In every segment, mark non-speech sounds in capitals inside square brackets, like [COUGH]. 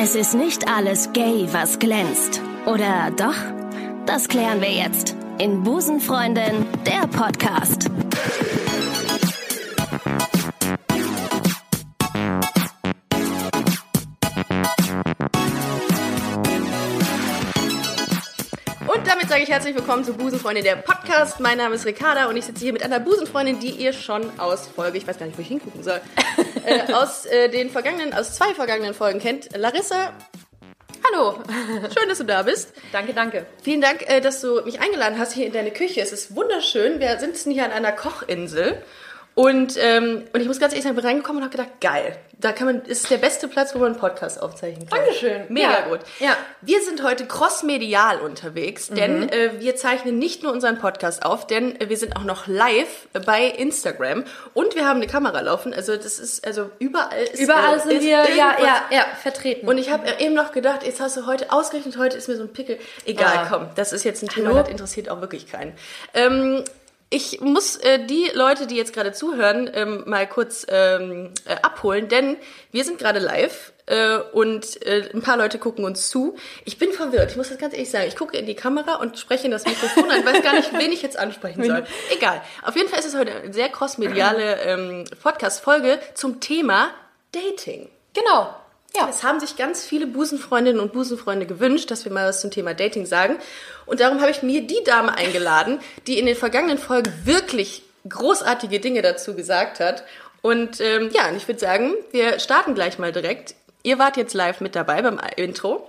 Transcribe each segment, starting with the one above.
Es ist nicht alles gay, was glänzt. Oder doch? Das klären wir jetzt in Busenfreundin, der Podcast. Und damit sage ich herzlich willkommen zu Busenfreundin, der Podcast. Mein Name ist Ricarda und ich sitze hier mit einer Busenfreundin, die ihr schon aus Folge, ich weiß gar nicht, wo ich hingucken soll, [LAUGHS] äh, aus äh, den vergangenen, aus zwei vergangenen Folgen kennt. Larissa, hallo, schön, dass du da bist. Danke, danke. Vielen Dank, äh, dass du mich eingeladen hast hier in deine Küche. Es ist wunderschön. Wir sitzen hier an einer Kochinsel. Und, ähm, und ich muss ganz ehrlich sagen, ich bin reingekommen und habe gedacht, geil, da kann man, ist der beste Platz, wo man einen Podcast aufzeichnen kann. Dankeschön. Mega Ja. gut. Ja. Wir sind heute crossmedial unterwegs, denn äh, wir zeichnen nicht nur unseren Podcast auf, denn äh, wir sind auch noch live bei Instagram und wir haben eine Kamera laufen. Also das ist, also überall ist Überall äh, sind ist wir, ja, ja, ja, vertreten. Und ich habe eben noch gedacht, jetzt hast du heute, ausgerechnet heute ist mir so ein Pickel. Egal, Ah. komm, das ist jetzt ein Thema, Hallo? das interessiert auch wirklich keinen. Ähm, ich muss äh, die Leute, die jetzt gerade zuhören, ähm, mal kurz ähm, äh, abholen, denn wir sind gerade live äh, und äh, ein paar Leute gucken uns zu. Ich bin verwirrt, ich muss das ganz ehrlich sagen. Ich gucke in die Kamera und spreche in das Mikrofon. Ich weiß gar nicht, wen ich jetzt ansprechen soll. [LAUGHS] Egal. Auf jeden Fall ist es heute eine sehr crossmediale ähm, Podcast-Folge zum Thema Dating. genau. Ja. Es haben sich ganz viele Busenfreundinnen und Busenfreunde gewünscht, dass wir mal was zum Thema Dating sagen. Und darum habe ich mir die Dame eingeladen, die in den vergangenen Folgen wirklich großartige Dinge dazu gesagt hat. Und ähm, ja, und ich würde sagen, wir starten gleich mal direkt. Ihr wart jetzt live mit dabei beim Intro.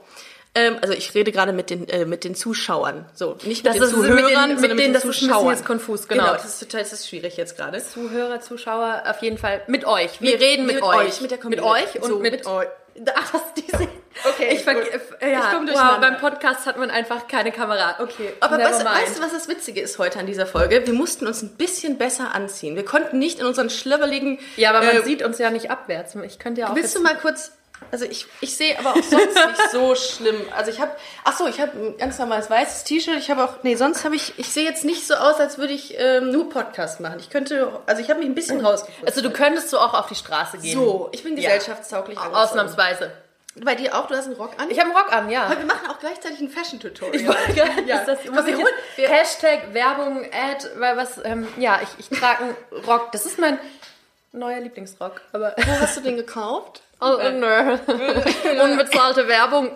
Ähm, also ich rede gerade mit den, äh, mit den Zuschauern. So, nicht mit Das den ist- mit Zuhörern, den- mit mit denen, den das ist Zuschauern. jetzt konfus, genau. Genau, das ist total das ist schwierig jetzt gerade. Zuhörer, Zuschauer, auf jeden Fall mit euch. Wir Mit- reden mit, mit euch. euch, mit der Mit Community. euch und So, mit, mit euch. [LAUGHS] Ach, das diese. Okay, ich, ver gut. äh, ja, Ich wow, beim Podcast hat man einfach keine Kamera. Okay. Aber never weißt, du, was das Witzige ist heute an dieser Folge? Wir mussten uns ein bisschen besser anziehen. Wir konnten nicht in unseren schlöbbeligen... Ja, aber man äh, sieht uns ja nicht abwärts. Ich könnte ja auch Willst du mal kurz... Also ich, ich sehe aber auch sonst [LAUGHS] nicht so schlimm. Also ich habe... Ach so, ich habe ein ganz normales weißes T-Shirt. Ich habe auch... Nee, sonst habe ich... Ich sehe jetzt nicht so aus, als würde ich ähm, nur Podcast machen. Ich könnte... Also ich habe mich ein bisschen rausgefunden. Also du könntest so auch auf die Straße gehen. so, ich bin Ja. gesellschaftstauglich angezogen. Ausnahmsweise. Bei dir auch? Du hast einen Rock an? Ich habe einen Rock an, ja. Aber wir machen auch gleichzeitig ein Fashion-Tutorial. Ich wollte gerade, Ja. ist das, wir ich jetzt, Hashtag Werbung, Ad, weil was, ähm, ja, ich, ich trage einen Rock. Das ist mein neuer Lieblingsrock. Aber, Wo hast du den gekauft? Oh, nö. [LAUGHS] Unbezahlte Werbung.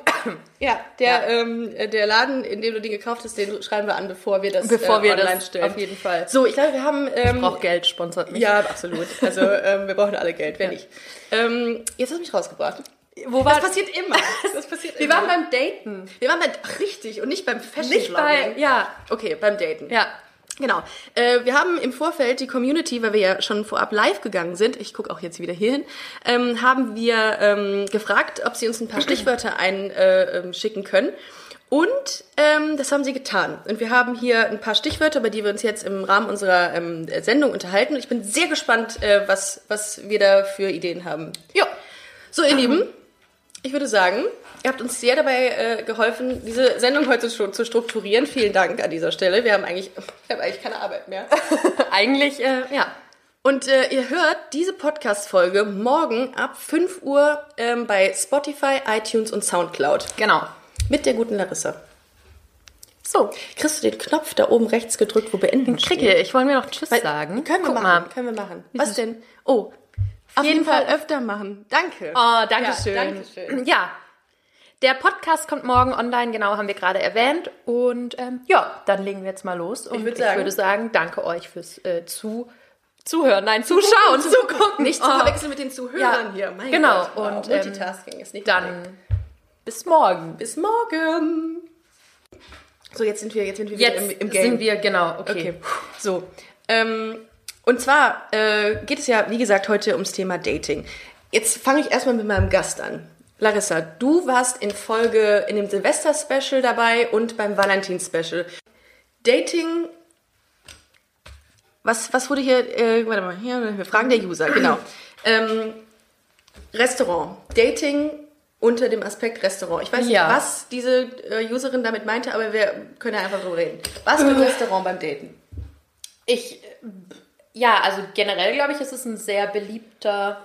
Ja, der, Ja. Ähm, der Laden, in dem du den gekauft hast, den schreiben wir an, bevor wir das Bevor äh, wir online das stellen. auf jeden Fall. So, ich glaube, wir haben... Ähm, Braucht Geld, sponsert mich. ja, absolut. Also [LAUGHS] ähm, wir brauchen alle Geld, wenn nicht. Ähm, jetzt hast du mich rausgebracht. Wo Das war passiert immer. Das passiert Wir immer. waren beim Daten. wir waren bei, ach, richtig, und nicht beim Fashion Nicht bei, ja, Okay, beim Daten. ja. Genau. Äh, wir haben im Vorfeld die Community, weil wir ja schon vorab live gegangen sind, ich gucke auch jetzt wieder hier hin, ähm, haben wir ähm, gefragt, ob sie uns ein paar [CLEARS THROAT] Stichwörter einschicken äh, ähm, können. Und ähm, das haben sie getan. Und wir haben hier ein paar Stichwörter, über die wir uns jetzt im Rahmen unserer ähm, Sendung unterhalten. Und ich bin sehr gespannt, äh, was, was wir da für Ideen haben. Ja. So, ihr Lieben, ich würde sagen, ihr habt uns sehr dabei äh, geholfen, diese Sendung heute schon zu strukturieren. Vielen Dank an dieser Stelle. Wir haben eigentlich, wir haben eigentlich keine Arbeit mehr. [LAUGHS] Eigentlich, äh, ja. Und äh, ihr hört diese Podcast-Folge morgen ab 5 Uhr ähm, bei Spotify, iTunes und Soundcloud. Genau. Mit der guten Larissa. So, kriegst du den Knopf da oben rechts gedrückt, wo beenden Kricke, ich wollte mir noch Tschüss sagen. Können wir Guck machen, mal. können wir machen. Was denn? Oh, auf jeden Fall Fall- öfter machen. Danke. Oh, danke schön. Ja, danke schön. Ja, der Podcast kommt morgen online, genau, haben wir gerade erwähnt. Und ähm, ja, dann legen wir jetzt mal los. Und würd sagen- würde sagen, danke euch fürs äh, zu Zuhören, nein, Zuschauen, [LAUGHS] zugucken. Nicht zu Oh, verwechseln mit den Zuhörern Ja, hier. Mein genau. Gott. Wow, Und, ähm, Multitasking ist nicht. Dann bis morgen. bis morgen. So, jetzt sind wir, jetzt sind wir wieder Jetzt im, im Game. sind wir, genau, okay. Okay, so. Ähm, und zwar äh, geht es ja, wie gesagt, heute ums Thema Dating. Jetzt fange ich erstmal mit meinem Gast an. Larissa, du warst in Folge, in dem Silvester-Special dabei und beim Valentin-Special. Dating, was, was wurde hier, äh, warte mal, hier, wir fragen der User, genau. [CLEARS THROAT] Ähm, Restaurant, Dating unter dem Aspekt Restaurant. Ich weiß nicht, Ja. was diese äh, Userin damit meinte, aber wir können ja einfach drüber reden. Was für ein Restaurant beim Daten? Ich, ja, also generell glaube ich, ist es ein sehr beliebter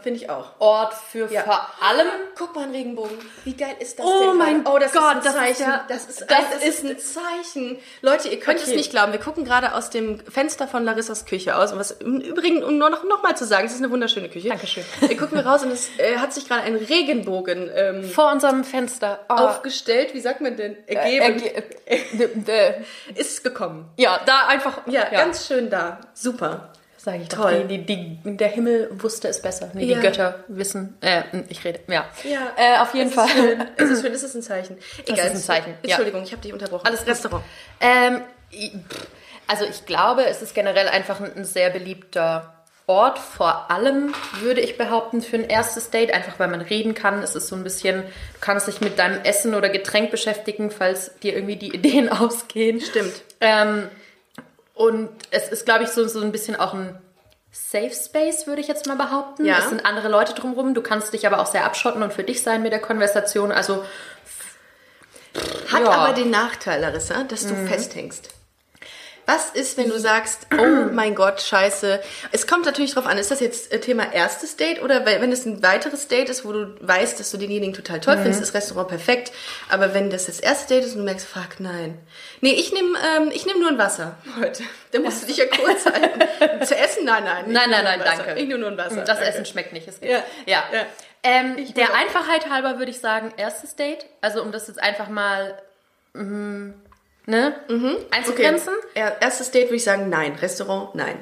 Finde ich auch. Ort für Ja. vor allem. Guck mal, ein Regenbogen. Wie geil ist das Oh denn? mein oh, das Gott, ist das ein ist Zeichen. ja- das ist, das ein, das ist- ein Zeichen. Leute, ihr könnt es Okay. nicht glauben. Wir gucken gerade aus dem Fenster von Larissas Küche aus. Und was im Übrigen, um nur noch, noch mal zu sagen, es ist eine wunderschöne Küche. Dankeschön. Wir gucken wir raus und es äh, hat sich gerade ein Regenbogen ähm, Vor unserem Fenster. Oh, aufgestellt. Wie sagt man denn? Ergeben. erge- äh, ist gekommen. ja, da einfach. Ja, ganz schön da. Super. Sag ich Toll. Doch, die, die, die, der Himmel wusste es besser. Nee, Ja. die Götter wissen. Äh, ich rede. Ja. Ja. Äh, auf jeden Es Fall. ist schön. Es ist schön. Es [LAUGHS] ist ein Zeichen. Egal. ist ein Zeichen, ja. Entschuldigung, ich habe dich unterbrochen. Alles. Restaurant. Ähm, also ich glaube, es ist generell einfach ein, ein sehr beliebter Ort. Vor allem würde ich behaupten für ein erstes Date, einfach weil man reden kann. Es ist so ein bisschen, du kannst dich mit deinem Essen oder Getränk beschäftigen, falls dir irgendwie die Ideen [LAUGHS] ausgehen. Stimmt. Ähm, und es ist, glaube ich, so, so ein bisschen auch ein Safe Space, würde ich jetzt mal behaupten. Ja. Es sind andere Leute drumherum. Du kannst dich aber auch sehr abschotten und für dich sein mit der Konversation. Also Hat Ja. aber den Nachteil, Larissa, dass du festhängst. Was ist, wenn du sagst, oh mein Gott, scheiße. Es kommt natürlich drauf an, ist das jetzt äh, Thema erstes Date oder wenn es ein weiteres Date ist, wo du weißt, dass du denjenigen total toll findest, ist das Restaurant perfekt. Aber wenn das das erste Date ist und du merkst, fuck, nein. Nee, ich nehme ähm, ich nehm nur ein Wasser heute. Da musst du dich ja kurz halten. [LAUGHS] Zu essen? Nein, nein. Nein, nein, nein, danke. Ich nehme nur ein Wasser. Das danke. Essen schmeckt nicht. Es gibt, Ja, ja. ja. Ähm, der. Einfachheit halber würde ich sagen, erstes Date. Also um das jetzt einfach mal mhm, ne, Okay. einzugrenzen. Er- Erstes Date würde ich sagen, nein. Restaurant, nein.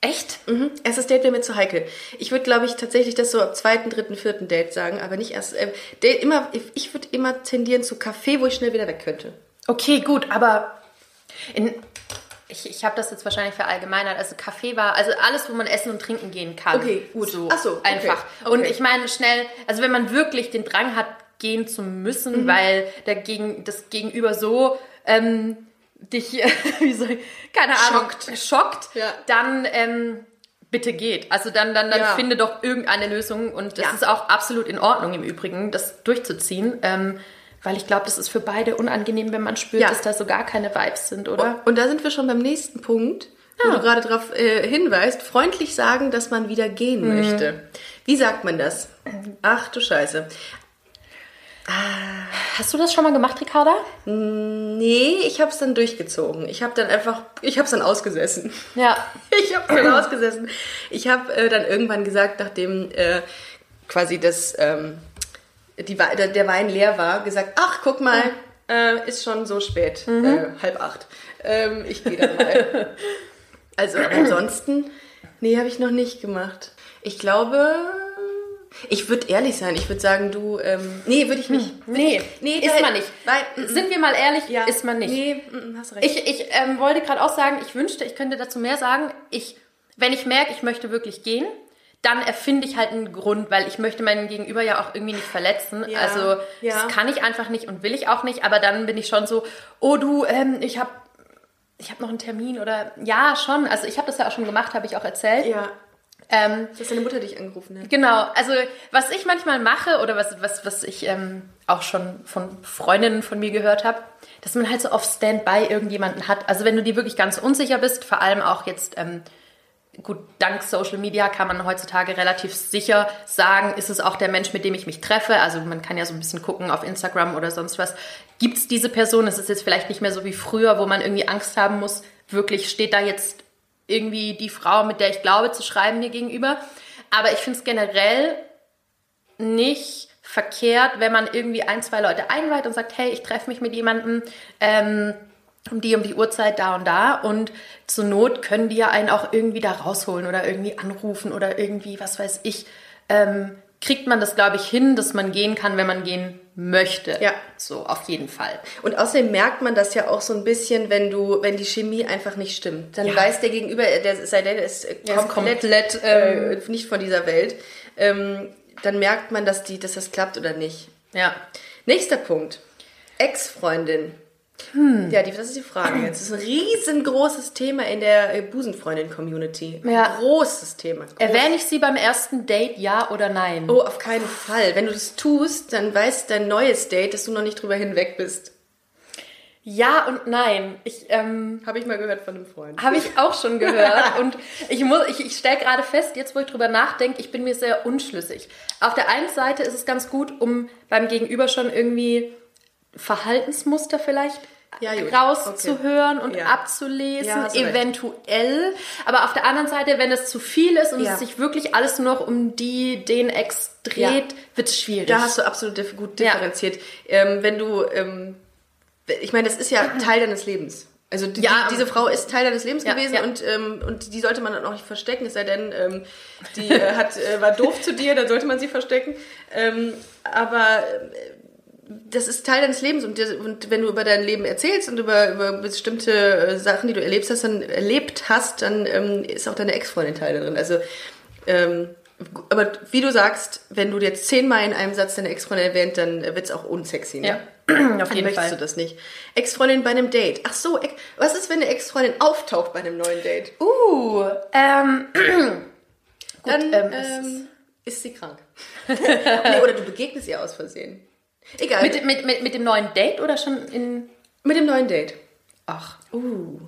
Echt? Mhm. Erstes Date wäre mir zu heikel. Ich würde, glaube ich, tatsächlich das so ab zweiten, dritten, vierten Date sagen, aber nicht erst. Äh, Date immer, ich würde immer tendieren zu Kaffee, wo ich schnell wieder weg könnte. Okay, gut, aber in, ich, ich habe das jetzt wahrscheinlich verallgemeinert. Also Kaffee war, also alles, wo man essen und trinken gehen kann. Okay, gut. So, Ach so, okay, einfach. okay. Und ich meine schnell, also wenn man wirklich den Drang hat, gehen zu müssen, Mhm. weil der Gegen, das Gegenüber so ähm, dich, [LAUGHS] wie soll ich, keine Ahnung, Schockt. schockt, Ja. dann ähm, bitte geht. Also dann, dann, dann Ja. finde doch irgendeine Lösung und das Ja. ist auch absolut in Ordnung im Übrigen, das durchzuziehen. Ähm, weil ich glaube, das ist für beide unangenehm, wenn man spürt, dass da so gar keine Vibes sind, oder? Und da sind wir schon beim nächsten Punkt, wo Ah. du gerade darauf äh, hinweist. Freundlich sagen, dass man wieder gehen Mhm. möchte. Wie sagt man das? Ach du Scheiße. Hast du das schon mal gemacht, Ricarda? Nee, ich habe es dann durchgezogen. Ich habe dann einfach, ich habe es dann ausgesessen. Ja. [LAUGHS] Ich habe dann ausgesessen. Ich habe äh, dann irgendwann gesagt, nachdem äh, quasi das, ähm, die, der, Wein leer war, gesagt, ach, guck mal, äh, ist schon so spät, äh, halb acht. Ähm, ich gehe dann mal. [LAUGHS] also ansonsten, nee, habe ich noch nicht gemacht. Ich glaube, ich würde ehrlich sein. Ich würde sagen, du, ähm, nee, würde ich nicht. Nee, Nee, ist man nicht. Weil, Sind wir mal ehrlich, ja, ist man nicht. Nee, hast recht. Ich, ich ähm, wollte gerade auch sagen, ich wünschte, ich könnte dazu mehr sagen. Ich, wenn ich merke, ich möchte wirklich gehen, dann erfinde ich halt einen Grund, weil ich möchte meinen Gegenüber ja auch irgendwie nicht verletzen. Ja, also ja. das kann ich einfach nicht und will ich auch nicht. Aber dann bin ich schon so, oh du, ähm, ich habe ich hab noch einen Termin oder ja schon. Also ich habe das ja auch schon gemacht, habe ich auch erzählt. ja, Ähm, dass deine Mutter dich angerufen hat. Genau, also was ich manchmal mache oder was, was, was ich ähm, auch schon von Freundinnen von mir gehört habe, dass man halt so auf Standby irgendjemanden hat. Also wenn du dir wirklich ganz unsicher bist, vor allem auch jetzt, ähm, gut, dank Social Media kann man heutzutage relativ sicher sagen, ist es auch der Mensch, mit dem ich mich treffe. Also man kann ja so ein bisschen gucken auf Instagram oder sonst was. Gibt es diese Person? Es ist jetzt vielleicht nicht mehr so wie früher, wo man irgendwie Angst haben muss, wirklich steht da jetzt irgendwie die Frau, mit der ich glaube zu schreiben, mir gegenüber. Aber ich finde es generell nicht verkehrt, wenn man irgendwie ein, zwei Leute einweiht und sagt, hey, ich treffe mich mit jemandem ähm, um die um die Uhrzeit da und da und zur Not können die ja einen auch irgendwie da rausholen oder irgendwie anrufen oder irgendwie, was weiß ich, ähm, kriegt man das, glaube ich, hin, dass man gehen kann, wenn man gehen möchte. Ja. So, auf jeden Fall. Und außerdem merkt man das ja auch so ein bisschen, wenn du, wenn die Chemie einfach nicht stimmt. Dann Ja. weiß der Gegenüber, der sei denn, ist äh, Der ist komplett, komplett, äh, nicht von dieser Welt. Ähm, dann merkt man, dass die, dass das klappt oder nicht. Ja. Nächster Punkt. Ex-Freundin. Hm. Ja, die, das ist die Frage jetzt. Das ist ein riesengroßes Thema in der äh, Busenfreundin-Community. Ja. Großes Thema. Groß. Erwähne ich sie beim ersten Date, ja oder nein? Oh, auf keinen Fall. Wenn du das tust, dann weiß dein neues Date, dass du noch nicht drüber hinweg bist. Ja und nein. Ich ähm, Habe ich mal gehört von einem Freund. habe ich auch schon gehört [LAUGHS] und ich muss, ich, ich stelle gerade fest, jetzt wo ich drüber nachdenke, ich bin mir sehr unschlüssig. Auf der einen Seite ist es ganz gut, um beim Gegenüber schon irgendwie Verhaltensmuster vielleicht Ja, rauszuhören und Ja. abzulesen, Ja, du recht. eventuell. Aber auf der anderen Seite, wenn es zu viel ist und es sich wirklich alles nur noch um die, den Ex dreht, wird es schwierig. Da hast du absolut gut differenziert. Ähm, wenn du, ähm, ich meine, das ist ja Teil deines Lebens. Also die, Ja. die, diese Frau ist Teil deines Lebens Ja, gewesen ja. Und, ähm, und die sollte man dann auch nicht verstecken, es sei denn, ähm, die äh, hat, äh, war doof zu dir, dann sollte man sie verstecken. Ähm, aber das ist Teil deines Lebens und, und wenn du über dein Leben erzählst und über, über bestimmte äh, Sachen, die du erlebt hast, dann erlebt hast, dann ähm, ist auch deine Ex-Freundin Teil darin. Also ähm, aber wie du sagst, wenn du jetzt zehnmal in einem Satz deine Ex-Freundin erwähnt, dann wird es auch unsexy. Ne? ja, [CLEARS THROAT] auf Dann jeden möchtest Fall. du das nicht. Ex-Freundin bei einem Date. Ach so, was ist, wenn eine Ex-Freundin auftaucht bei einem neuen Date? Uh, ähm, [CLEARS THROAT] gut, Dann ähm, ähm, ist sie krank. [LAUGHS] nee, oder du begegnest ihr aus Versehen. Egal. mit, mit, mit, mit dem neuen Date oder schon in. mit dem neuen Date. Ach. Uh.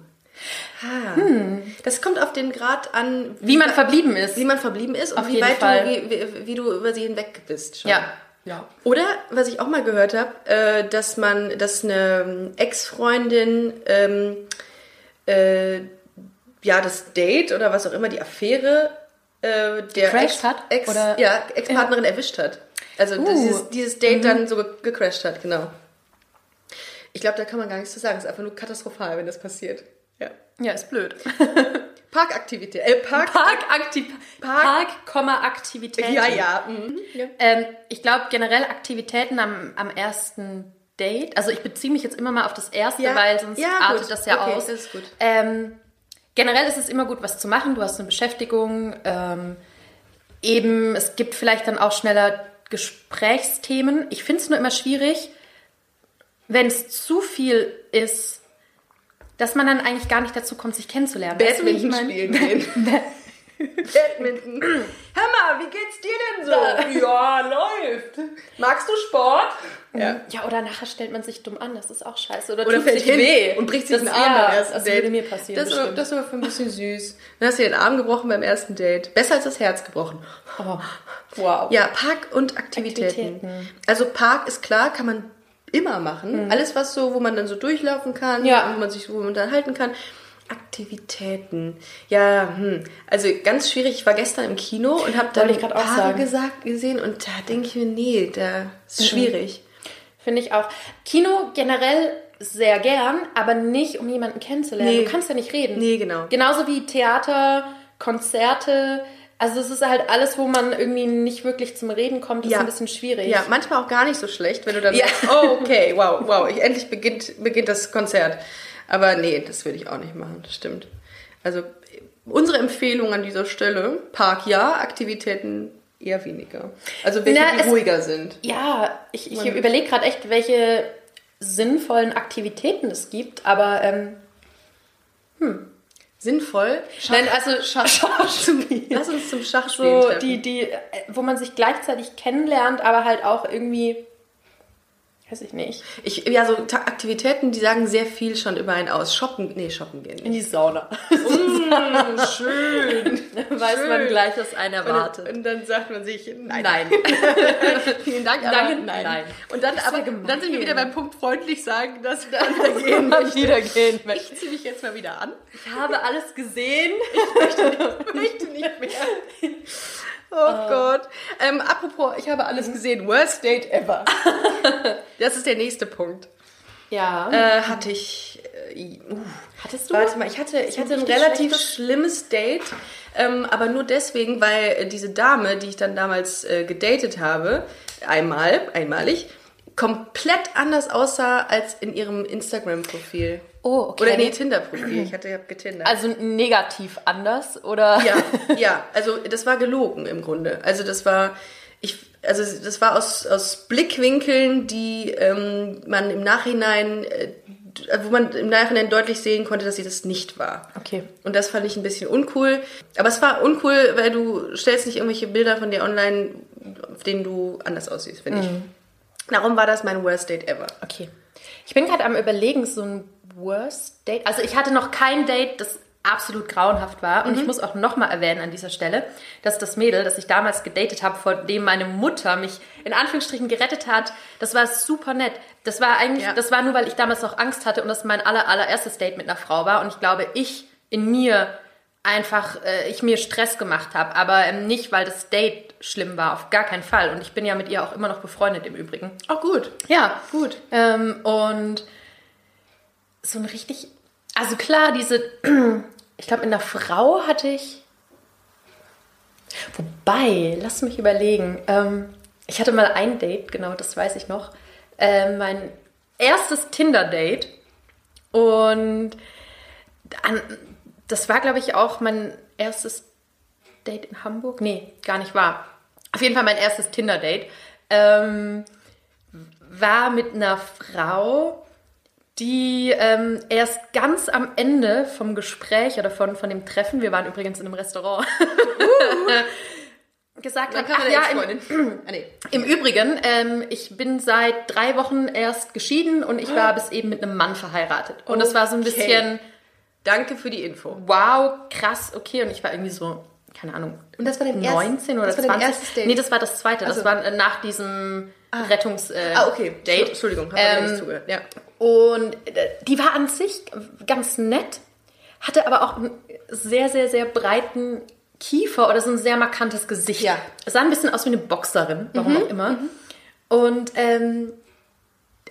Ha. Das kommt auf den Grad an, Wie man verblieben ist. wie man verblieben ist und Auf wie jeden weit Fall. du, wie, wie, wie du über sie hinweg bist. Schon. Ja. Ja. Oder, was ich auch mal gehört habe, äh, dass man, dass eine ähm, Ex-Freundin ähm, äh, ja das Date oder was auch immer, die Affäre äh, der Gecrashed hat? Ex, ja, Ex-Partnerin erwischt hat. Also Uh. dieses, dieses Date dann so ge gecrashed hat, genau. Ich glaube, da kann man gar nichts zu sagen. Es ist einfach nur katastrophal, wenn das passiert. Ja. Ja, ist blöd. [LAUGHS] Parkaktivität. Äh, Park. Parkaktiv Park- Park, Aktivitäten. Ja, ja. Mhm. ja. Ähm, ich glaube generell Aktivitäten am, am ersten Date. Also ich beziehe mich jetzt immer mal auf das erste, Ja. weil sonst Ja, artet gut. das ja Okay, aus. ist gut. Ähm, generell ist es immer gut, was zu machen. Du hast eine Beschäftigung. Ähm, eben, es gibt vielleicht dann auch schneller Gesprächsthemen. Ich finde es nur immer schwierig, wenn es zu viel ist, dass man dann eigentlich gar nicht dazu kommt, sich kennenzulernen. Weißt du, Badminton spielen gehen. [LAUGHS] Badminton. Hör mal, wie geht's dir denn so? ja, läuft. Magst du Sport? Ja. Ja, oder nachher stellt man sich dumm an, das ist auch scheiße. Oder, Oder tut fällt sich hin weh und bricht sich das, den Arm ja, beim ersten das Date. würde mir passieren. Das bestimmt. das aber für ein bisschen süß. Dann hast du den Arm gebrochen beim ersten Date. Besser als das Herz gebrochen. oh, wow. Ja, Park und Aktivitäten. Aktivitäten. Also Park ist klar, kann man immer machen. Alles was so, wo man dann so durchlaufen kann, Mhm. Ja. wo man sich wo man unterhalten kann. Aktivitäten. Ja, hm. also ganz schwierig. Ich war gestern im Kino und habe dann ich auch Paare sagen. gesagt, gesehen und da denke ich mir, nee, da ist schwierig. Finde ich auch. Kino generell sehr gern, aber nicht, um jemanden kennenzulernen. Nee. Du kannst ja nicht reden. Nee, genau. Genauso wie Theater, Konzerte. Also es ist halt alles, wo man irgendwie nicht wirklich zum Reden kommt, ist Ja. ein bisschen schwierig. Ja, manchmal auch gar nicht so schlecht, wenn du dann Ja. merkst, oh, okay, wow, wow, ich, endlich beginnt, beginnt das Konzert. Aber nee, das würde ich auch nicht machen, das stimmt. Also unsere Empfehlung an dieser Stelle, Park ja, Aktivitäten eher weniger. Also welche, Na, die es- ruhiger sind. Ja, ich, ich überlege gerade echt, welche sinnvollen Aktivitäten es gibt, aber ähm, Sinnvoll. nein, also [LAUGHS] Schachspielen. Lass uns zum Schachspielen so treffen. die, die, wo man sich gleichzeitig kennenlernt, aber halt auch irgendwie, weiß ich nicht, Ich, ja, so Aktivitäten, die sagen sehr viel schon über einen aus. Shoppen, nee, shoppen gehen. in die Sauna. Mm, [LAUGHS] schön. Weiß man Schön. gleich, was einen Und, erwartet. und dann sagt man sich, nein. Nein. [LAUGHS] Vielen Dank, aber Danke, nein. nein. Und dann, aber, gemein. dann sind wir wieder beim Punkt freundlich sagen, dass wir dann [LAUGHS] gehen Mal wieder gehen möchte. Ich ziehe mich jetzt mal wieder an. Ich habe alles gesehen. Ich möchte nicht mehr. Oh Gott. Ähm, apropos, ich habe alles gesehen. Worst Date ever. [LAUGHS] Das ist der nächste Punkt. Ja. Äh, hatte ich. Äh, uh, Hattest du? Warte mal, ich hatte, ich hatte ein relativ schlechtes? schlimmes Date, ähm, aber nur deswegen, weil äh, diese Dame, die ich dann damals äh, gedatet habe, einmal, einmalig, komplett anders aussah als in ihrem Instagram-Profil. Oh, okay. Oder nee, Tinder-Profil. Ich hatte ja getindert. Also negativ anders oder? ja, [LAUGHS] ja, also das war gelogen im Grunde. Also das war, ich, also das war aus, aus Blickwinkeln, die ähm, man im Nachhinein, äh, wo man im Nachhinein deutlich sehen konnte, dass sie das nicht war. Okay. Und das fand ich ein bisschen uncool. Aber es war uncool, weil du stellst nicht irgendwelche Bilder von dir online, auf denen du anders aussiehst, finde ich. Darum war das mein Worst Date ever. Okay. Ich bin gerade am überlegen, so ein Worst Date. Also ich hatte noch kein Date, das absolut grauenhaft war. Und ich muss auch nochmal erwähnen an dieser Stelle, dass das Mädel, das ich damals gedatet habe, vor dem meine Mutter mich in Anführungsstrichen gerettet hat, das war super nett. Das war eigentlich, Ja. das war nur, weil ich damals auch Angst hatte und das mein aller, allererstes Date mit einer Frau war. Und ich glaube, ich in mir einfach, äh, ich mir Stress gemacht habe. Aber ähm, nicht, weil das Date schlimm war, auf gar keinen Fall. Und ich bin ja mit ihr auch immer noch befreundet im Übrigen. Auch gut. Ja, Gut. ähm, und so ein richtig, also klar, diese, [CLEARS THROAT] ich glaube, in der Frau hatte ich, wobei, lass mich überlegen, ähm, ich hatte mal ein Date, genau, das weiß ich noch, ähm, mein erstes Tinder-Date und an, das war, glaube ich, auch mein erstes Date in Hamburg. Nee, gar nicht wahr. Auf jeden Fall mein erstes Tinder-Date. Ähm, war mit einer Frau, die ähm, erst ganz am Ende vom Gespräch oder von, von dem Treffen, wir waren übrigens in einem Restaurant, [LAUGHS] gesagt hat, ach ja, im, [CLEARS THROAT] ah, nee. im Übrigen, ähm, ich bin seit drei Wochen erst geschieden und ich war bis eben mit einem Mann verheiratet. Und das war so ein Okay. bisschen, Danke für die Info. wow, krass, okay. Und ich war irgendwie so, keine Ahnung, Und das war dein 19 oder das war dein 20. erstes Date? Nee, das war das zweite. Das Also- war äh, nach diesem Rettungs äh, Ah, okay. Date. Entschuldigung, habe ähm, nicht zugehört. Ja. Und äh, die war an sich ganz nett, hatte aber auch einen sehr, sehr, sehr breiten Kiefer oder so ein sehr markantes Gesicht. Ja. Sah ein bisschen aus wie eine Boxerin, warum auch immer. Und ähm,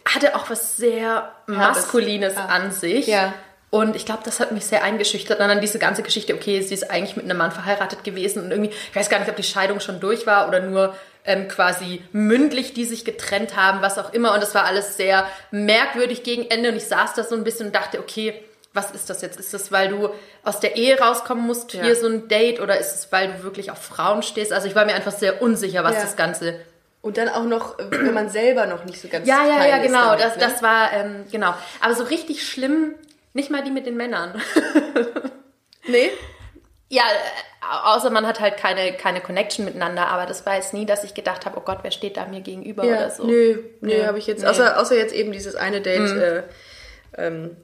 hatte auch was sehr Maskulines an sich. Ja. Und ich glaube, das hat mich sehr eingeschüchtert. Und dann diese ganze Geschichte, okay, sie ist eigentlich mit einem Mann verheiratet gewesen und irgendwie, ich weiß gar nicht, ob die Scheidung schon durch war oder nur ähm, quasi mündlich, die sich getrennt haben, was auch immer. Und das war alles sehr merkwürdig gegen Ende. Und ich saß da so ein bisschen und dachte, okay, was ist das jetzt? Ist das, weil du aus der Ehe rauskommen musst, Ja. hier so ein Date? Oder ist es, weil du wirklich auf Frauen stehst? Also ich war mir einfach sehr unsicher, was Ja. das Ganze Und dann auch noch, äh, wenn man selber noch nicht so ganz ja, ja, ja, genau. damit, das, ne? das war, ähm, genau. Aber so richtig schlimm, nicht mal die mit den Männern. [LAUGHS] Nee? Ja, außer man hat halt keine, keine Connection miteinander. Aber das war jetzt nie, dass ich gedacht habe, oh Gott, wer steht da mir gegenüber Ja, oder so. Nö, nö, Nee. habe ich jetzt. Mhm. Außer, außer jetzt eben dieses eine Date, äh, ähm,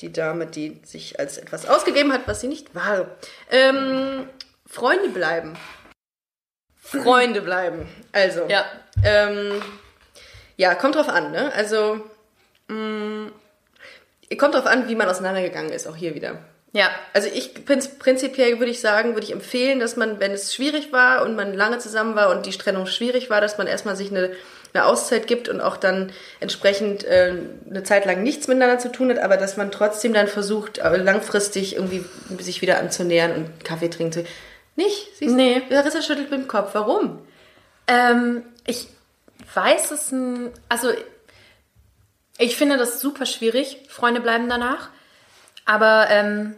die Dame, die sich als etwas ausgegeben hat, was sie nicht war. Ähm, Freunde bleiben. Freunde bleiben. Also. Ja. Ähm, ja, kommt drauf an, ne? Also. Mh, kommt drauf an, wie man auseinandergegangen ist, auch hier wieder. Ja. Also ich prinz- prinzipiell würde ich sagen, würde ich empfehlen, dass man, wenn es schwierig war und man lange zusammen war und die Trennung schwierig war, dass man erstmal sich eine, eine Auszeit gibt und auch dann entsprechend äh, eine Zeit lang nichts miteinander zu tun hat, aber dass man trotzdem dann versucht, äh, langfristig irgendwie sich wieder anzunähern und Kaffee trinken zu. Nicht? Siehst du? Nee. Larissa schüttelt mit dem Kopf. Warum? Ähm, ich weiß es, also ich finde das super schwierig. Freunde bleiben danach. Aber ähm,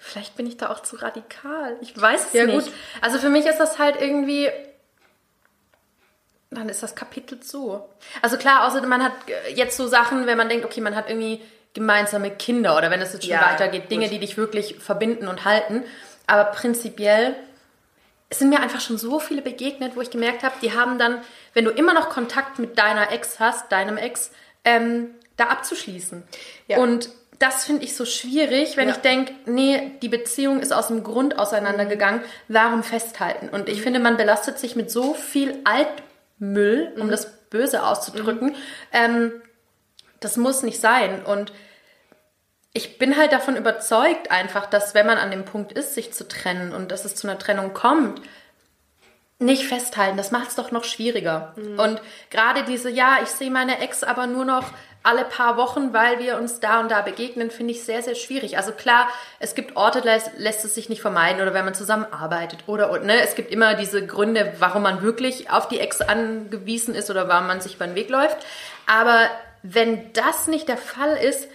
vielleicht bin ich da auch zu radikal. Ich weiß es Ja, nicht. gut. Also für mich ist das halt irgendwie. Dann ist das Kapitel zu. Also klar, außer man hat äh, jetzt so Sachen, wenn man denkt, okay, man hat irgendwie gemeinsame Kinder oder wenn es jetzt schon Ja, weitergeht, Dinge, gut. die dich wirklich verbinden und halten. Aber prinzipiell es sind mir einfach schon so viele begegnet, wo ich gemerkt habe, die haben dann, wenn du immer noch Kontakt mit deiner Ex hast, deinem Ex, ähm, da abzuschließen. Ja. Und das finde ich so schwierig, wenn Ja. ich denke, nee, die Beziehung ist aus dem Grund auseinandergegangen, warum festhalten? Und ich finde, man belastet sich mit so viel Altmüll, um das Böse auszudrücken. Ähm, das muss nicht sein. Und ich bin halt davon überzeugt einfach, dass wenn man an dem Punkt ist, sich zu trennen und dass es zu einer Trennung kommt, nicht festhalten. Das macht es doch noch schwieriger. Und gerade diese, ja, ich sehe meine Ex aber nur noch alle paar Wochen, weil wir uns da und da begegnen, finde ich sehr, sehr schwierig. Also klar, es gibt Orte, da lässt, lässt es sich nicht vermeiden oder wenn man zusammenarbeitet oder, oder ne, es gibt immer diese Gründe, warum man wirklich auf die Ex angewiesen ist oder warum man sich über den Weg läuft. Aber wenn das nicht der Fall ist,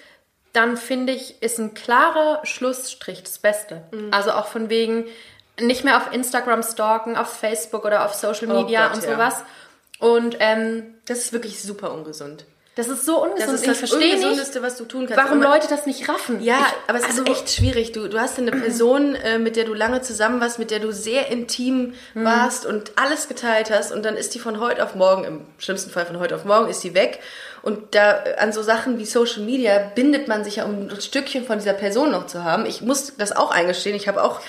dann finde ich, ist ein klarer Schlussstrich das Beste. Also auch von wegen nicht mehr auf Instagram stalken, auf Facebook oder auf Social Oh Media Gott, und ja. sowas. Und ähm, Das ist wirklich super ungesund. Das ist so ungesund. Das ist ich das verstehe nicht, Ungesundeste, was du tun kannst. warum Leute das nicht raffen. Ja, ich, aber es also, ist echt schwierig. Du, du hast eine [CLEARS THROAT] Person, äh, mit der du lange zusammen warst, mit der du sehr intim warst und alles geteilt hast und dann ist die von heute auf morgen, im schlimmsten Fall von heute auf morgen, ist die weg. Und da äh, an so Sachen wie Social Media bindet man sich ja, um ein Stückchen von dieser Person noch zu haben. Ich muss das auch eingestehen. Ich habe auch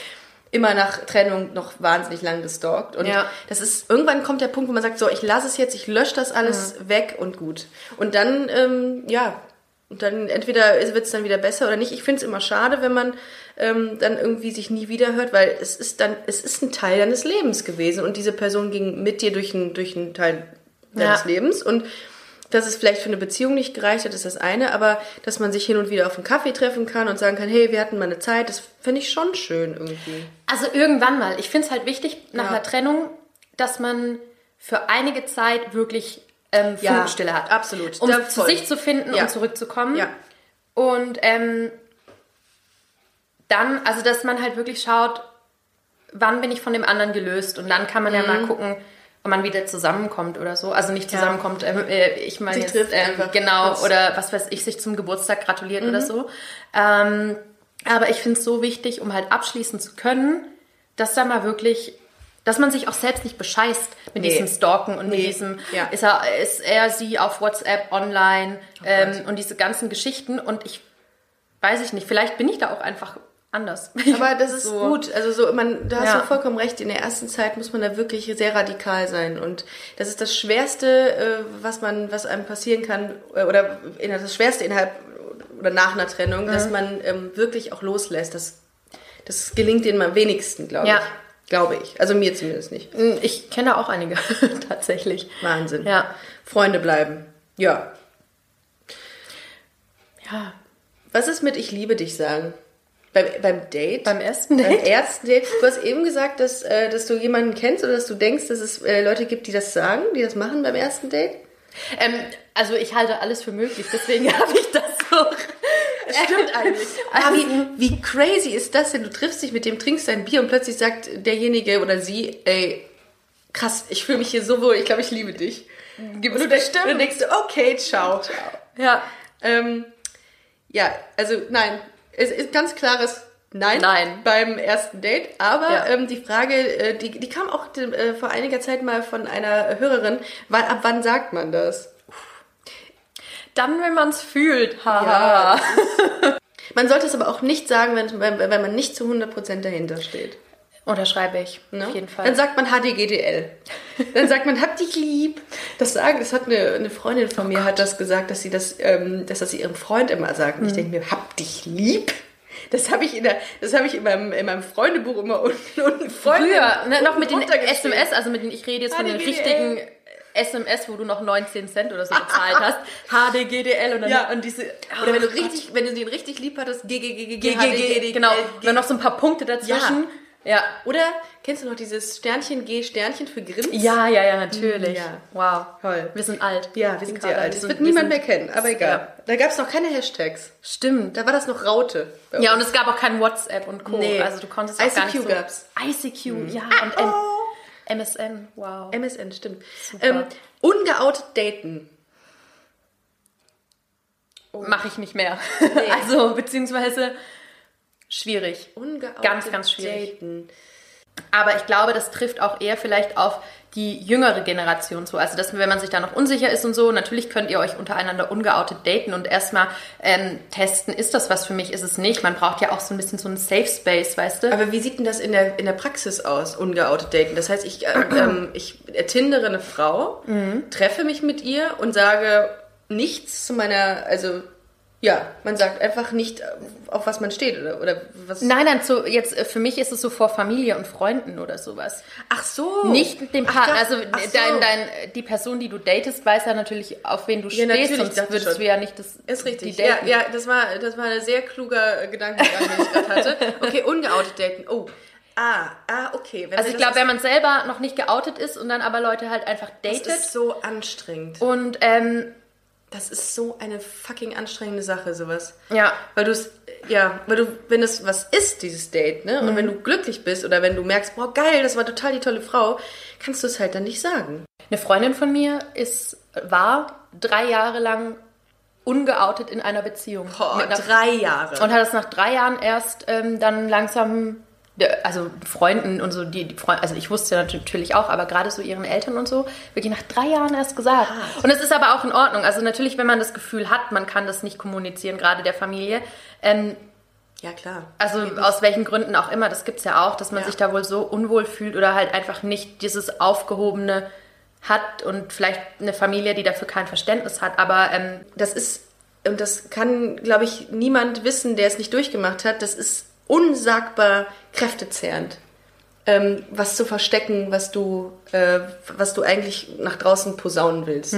immer nach Trennung noch wahnsinnig lang gestalkt. Und Ja. das ist, irgendwann kommt der Punkt, wo man sagt, so, ich lasse es jetzt, ich lösche das alles weg und gut. Und dann, ähm, ja, und dann entweder wird es dann wieder besser oder nicht. Ich finde es immer schade, wenn man ähm, dann irgendwie sich nie wieder hört, weil es ist dann, es ist ein Teil deines Lebens gewesen und diese Person ging mit dir durch einen, durch einen Teil deines Ja. Lebens und dass es vielleicht für eine Beziehung nicht gereicht hat, ist das eine, aber dass man sich hin und wieder auf einen Kaffee treffen kann und sagen kann, hey, wir hatten mal eine Zeit, das finde ich schon schön irgendwie. Also irgendwann mal. Ich finde es halt wichtig nach Ja. einer Trennung, dass man für einige Zeit wirklich ähm, Ja, Funkstille hat. absolut. Um Da zu voll. sich zu finden Ja. und zurückzukommen. Ja. Und ähm, dann, also dass man halt wirklich schaut, wann bin ich von dem anderen gelöst und dann kann man ja Mhm. mal gucken, ob man wieder zusammenkommt oder so. Also nicht zusammenkommt, ähm, äh, ich meine jetzt, trifft einfach. genau, Das- oder was weiß ich, sich zum Geburtstag gratuliert oder Mhm. so. Ähm, aber ich finde es so wichtig, um halt abschließen zu können, dass da mal wirklich, dass man sich auch selbst nicht bescheißt mit Nee. diesem Stalken und mit Nee. diesem, Ja. ist, er, ist er sie auf WhatsApp online ähm, und diese ganzen Geschichten und ich weiß ich nicht, vielleicht bin ich da auch einfach anders. [LAUGHS] Aber das ist So. gut. Also so, man, da hast Ja. du vollkommen recht. In der ersten Zeit muss man da wirklich sehr radikal sein. Und das ist das Schwerste, äh, was man, was einem passieren kann, äh, oder das Schwerste innerhalb oder nach einer Trennung, Mhm. dass man ähm, wirklich auch loslässt. Das, das gelingt denen am wenigsten, glaube Ja. ich. Glaube ich. Also mir zumindest nicht. Ich kenne auch einige, [LAUGHS] tatsächlich. Wahnsinn. Ja. Freunde bleiben. Ja. Ja, Was ist mit Ich liebe dich sagen? Beim, beim Date? beim ersten Beim Date. ersten Date. Du hast eben gesagt, dass, äh, dass du jemanden kennst oder dass du denkst, dass es äh, Leute gibt, die das sagen, die das machen beim ersten Date. Ähm, also ich halte alles für möglich, deswegen [LAUGHS] habe ich das so. Stimmt eigentlich. [LAUGHS] Aber wie, wie crazy ist das denn? Du triffst dich mit dem, trinkst dein Bier und plötzlich sagt derjenige oder sie, ey, krass, ich fühle mich hier so wohl, ich glaube, ich liebe dich. Und du, denkst, du denkst, okay, ciao. Ja. Ähm, ja, also nein, es ist ganz klares Nein, Nein. beim ersten Date. Aber Ja. ähm, die Frage, äh, die, die kam auch äh, vor einiger Zeit mal von einer Hörerin, wann, ab wann sagt man das? Dann, wenn man es fühlt. Haha. Ja, [LAUGHS] Man sollte es aber auch nicht sagen, wenn, wenn, wenn man nicht zu 100% dahinter steht. Unterschreibe ich. Ne? Auf jeden Fall. Dann sagt man HDGDL. Dann sagt man, hab dich lieb. Das sagen, das hat eine, eine Freundin von mir hat das gesagt, dass sie das, ähm, dass das sie ihrem Freund immer sagt. Und ich denke mir, hab dich lieb. Das habe ich in der, das habe ich in meinem, in meinem Freundebuch immer unten unten Früher, ne, noch mit den. SMS, also mit den, ich rede jetzt von den richtigen SMS, wo du noch 19 Cent oder so bezahlt hast. HDGDL und dann Ja. und diese. Oder wenn du richtig, wenn du den richtig lieb hattest, GGGG, GGG, genau. Dann noch so ein paar Punkte dazwischen. Ja. Oder kennst du noch dieses Sternchen G Sternchen für Grims? Ja, ja, ja, natürlich. Ja. Wow. Toll. Wir sind alt. Ja, wir sind sehr alt. Das wird wir niemand mehr kennen, aber egal. Ja. Da gab es noch keine Hashtags. Stimmt. Da war das noch Raute. Ja, und es gab auch kein WhatsApp und Co. Nee. Also du konntest auch ICQ gar nicht so... gab's. ICQ, ja. Und M MSN, wow. MSN, stimmt. Ähm, ungeoutet daten. Mache ich nicht mehr. [LAUGHS] Also, beziehungsweise schwierig. Ungeoutet Ganz, ganz schwierig. daten. Aber ich glaube, das trifft auch eher vielleicht auf die jüngere Generation zu. Also, dass, wenn man sich da noch unsicher ist und so, natürlich könnt ihr euch untereinander ungeoutet daten und erstmal ähm, testen, ist das was für mich, ist es nicht. Man braucht ja auch so ein bisschen so einen Safe Space, weißt du? Aber wie sieht denn das in der, in der Praxis aus, ungeoutet daten? Das heißt, ich, äh, ähm, ich tindere eine Frau, Mhm. treffe mich mit ihr und sage nichts zu meiner, also ja, man sagt einfach nicht, auf was man steht oder, oder was. Nein, nein, so jetzt äh, für mich ist es so vor Familie und Freunden oder sowas. Ach so. Nicht mit dem Partner. also ach so. dein, dein, die Person, die du datest, weiß ja natürlich, auf wen du Ja, stehst, sonst würdest schon. du ja nicht das Ist richtig. Ja, ja, das war, das war ein sehr kluger äh, Gedankengang, den ich gerade hatte. Okay, ungeoutet daten. Oh. Ah, ah, okay. Wenn Also ich das glaube, wenn man selber noch nicht geoutet ist und dann aber Leute halt einfach Das datet ist so anstrengend. und ähm, Das ist so eine fucking anstrengende Sache, sowas. ja, Weil du es, ja, weil du, wenn es was ist, dieses Date, ne? Und wenn du glücklich bist oder wenn du merkst, boah, geil, das war total die tolle Frau, kannst du es halt dann nicht sagen. eine Freundin von mir ist war drei Jahre lang ungeoutet in einer Beziehung. Boah, einer- drei Jahre. und hat es nach drei Jahren erst ähm, dann langsam, also Freunden und so, die, die Freunde, also ich wusste ja natürlich auch, aber gerade so ihren Eltern und so, wirklich nach drei Jahren erst gesagt. Und es ist aber auch in Ordnung. Also natürlich, wenn man das Gefühl hat, man kann das nicht kommunizieren, gerade der Familie, ähm, ja, klar. also aus welchen Gründen auch immer, das gibt es ja auch, dass man Ja. sich da wohl so unwohl fühlt oder halt einfach nicht dieses Aufgehobene hat und vielleicht eine Familie, die dafür kein Verständnis hat. Aber ähm, Das ist, und das kann, glaube ich, niemand wissen, der es nicht durchgemacht hat, das ist unsagbar kräftezehrend. Ähm, was zu verstecken, was du, äh, was du eigentlich nach draußen posaunen willst.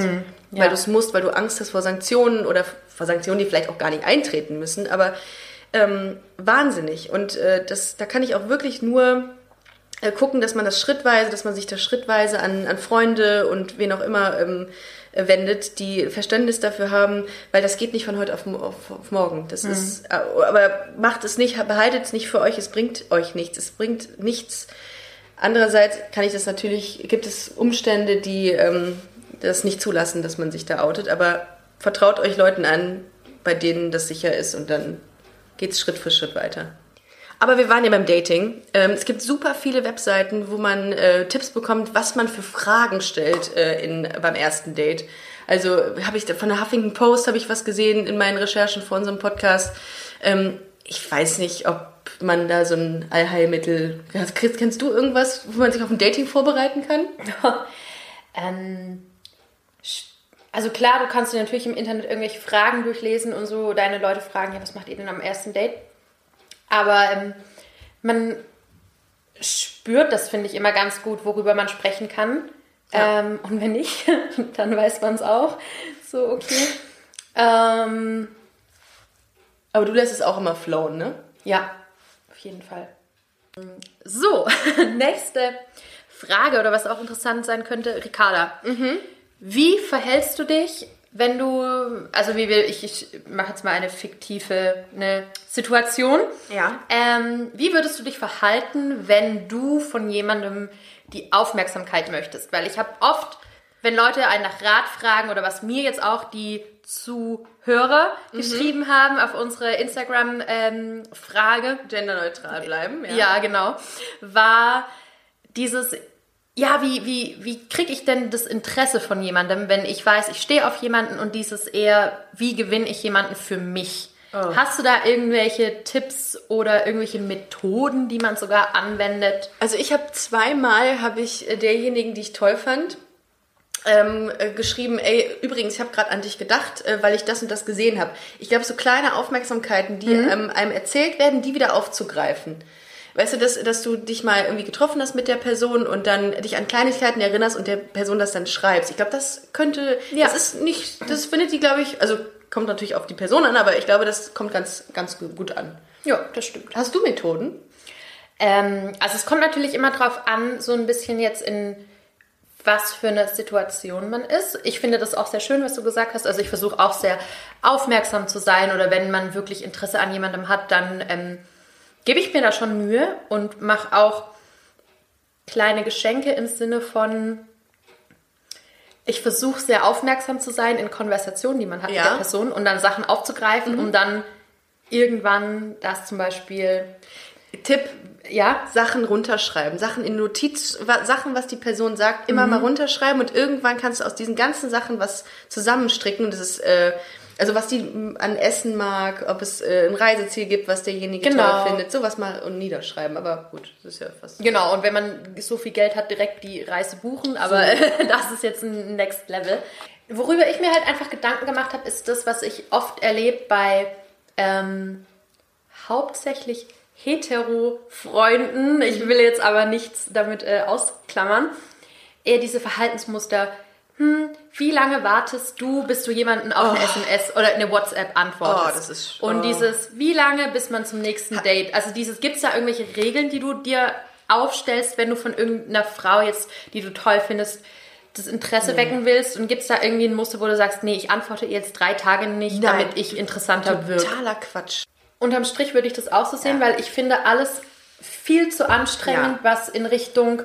ja. Weil du es musst, weil du Angst hast vor Sanktionen oder vor Sanktionen, die vielleicht auch gar nicht eintreten müssen, aber ähm, wahnsinnig. Und äh, das, da kann ich auch wirklich nur äh, gucken, dass man das schrittweise, dass man sich das schrittweise an, an Freunde und wen auch immer ähm, äh, wendet, die Verständnis dafür haben, weil das geht nicht von heute auf, auf, auf morgen. Das ist, äh, aber macht es nicht, behaltet es nicht für euch, es bringt euch nichts, es bringt nichts. Andererseits kann ich das natürlich, gibt es Umstände, die ähm, das nicht zulassen, dass man sich da outet, aber vertraut euch Leuten an, bei denen das sicher ist und dann geht's Schritt für Schritt weiter. Aber wir waren ja beim Dating. Ähm, es gibt super viele Webseiten, wo man äh, Tipps bekommt, was man für Fragen stellt äh, in, beim ersten Date. Also habe ich von der Huffington Post habe ich was gesehen in meinen Recherchen vor unserem Podcast. Ähm, ich weiß nicht, ob man da so ein Allheilmittel. Chris, kennst du irgendwas, wo man sich auf ein Dating vorbereiten kann? [LAUGHS] Ähm, also klar, du kannst dir natürlich im Internet irgendwelche Fragen durchlesen und so deine Leute fragen, ja, was macht ihr denn am ersten Date? Aber ähm, man spürt das, finde ich, immer ganz gut, worüber man sprechen kann. Ja. Ähm, und wenn nicht, [LAUGHS] dann weiß man es auch. So, okay. Ähm, Aber du lässt es auch immer flowen, ne? ja, auf jeden Fall. So, [LAUGHS] nächste Frage oder was auch interessant sein könnte, Ricarda. Wie verhältst du dich, wenn du, also wie wir, ich, ich mache jetzt mal eine fiktive eine Situation. Ja. Ähm, wie würdest du dich verhalten, wenn du von jemandem die Aufmerksamkeit möchtest? Weil ich habe oft, wenn Leute einen nach Rat fragen oder was mir jetzt auch die Zuhörer geschrieben haben auf unsere Instagram-Frage, Genderneutral bleiben, ja. genau. War dieses, ja, wie, wie, wie kriege ich denn das Interesse von jemandem, wenn ich weiß, ich stehe auf jemanden und dieses eher, wie gewinne ich jemanden für mich? Oh. Hast du da irgendwelche Tipps oder irgendwelche Methoden, die man sogar anwendet? Also ich habe zweimal, habe ich äh, derjenigen, die ich toll fand, ähm, äh, geschrieben, ey, übrigens, ich habe gerade an dich gedacht, äh, weil ich das und das gesehen habe. Ich glaube, so kleine Aufmerksamkeiten, die ähm, einem erzählt werden, die wieder aufzugreifen. Weißt du, dass, dass du dich mal irgendwie getroffen hast mit der Person und dann dich an Kleinigkeiten erinnerst und der Person das dann schreibst. Ich glaube, das könnte, Ja. das ist nicht, das findet die, glaube ich, also kommt natürlich auf die Person an, aber ich glaube, das kommt ganz, ganz gut an. Ja, das stimmt. Hast du Methoden? Ähm, also es kommt natürlich immer drauf an, so ein bisschen jetzt in was für eine Situation man ist. Ich finde das auch sehr schön, was du gesagt hast. Also ich versuche auch sehr aufmerksam zu sein oder wenn man wirklich Interesse an jemandem hat, dann ähm, gebe ich mir da schon Mühe und mache auch kleine Geschenke im Sinne von, ich versuche sehr aufmerksam zu sein in Konversationen, die man hat mit Ja. der Person und dann Sachen aufzugreifen, um dann irgendwann das zum Beispiel, Tipp, ja, Sachen runterschreiben, Sachen in Notiz, Sachen, was die Person sagt, immer mal runterschreiben und irgendwann kannst du aus diesen ganzen Sachen was zusammenstricken. Das ist, äh, also was die an Essen mag, ob es äh, ein Reiseziel gibt, was derjenige Genau. toll findet, sowas mal und niederschreiben, aber gut, das ist ja fast. Genau, und wenn man so viel Geld hat, direkt die Reise buchen, aber [LAUGHS] das ist jetzt ein Next Level. Worüber ich mir halt einfach Gedanken gemacht habe, ist das, was ich oft erlebe bei ähm, hauptsächlich hetero-Freunden. Ich will jetzt aber nichts damit äh, ausklammern. Eher diese Verhaltensmuster. Hm, wie lange wartest du, bis du jemanden auf eine SMS oder eine WhatsApp antwortest? Oh, das ist- Und oh. dieses, wie lange, bis man zum nächsten Date? Also dieses, gibt es da irgendwelche Regeln, die du dir aufstellst, wenn du von irgendeiner Frau jetzt, die du toll findest, das Interesse wecken willst? Und gibt es da irgendwie ein Muster, wo du sagst, nee, ich antworte jetzt drei Tage nicht, Nein. damit ich interessanter wirke? Totaler Quatsch. Unterm Strich würde ich das auch so sehen, Ja. weil ich finde alles viel zu anstrengend, Ja. was in Richtung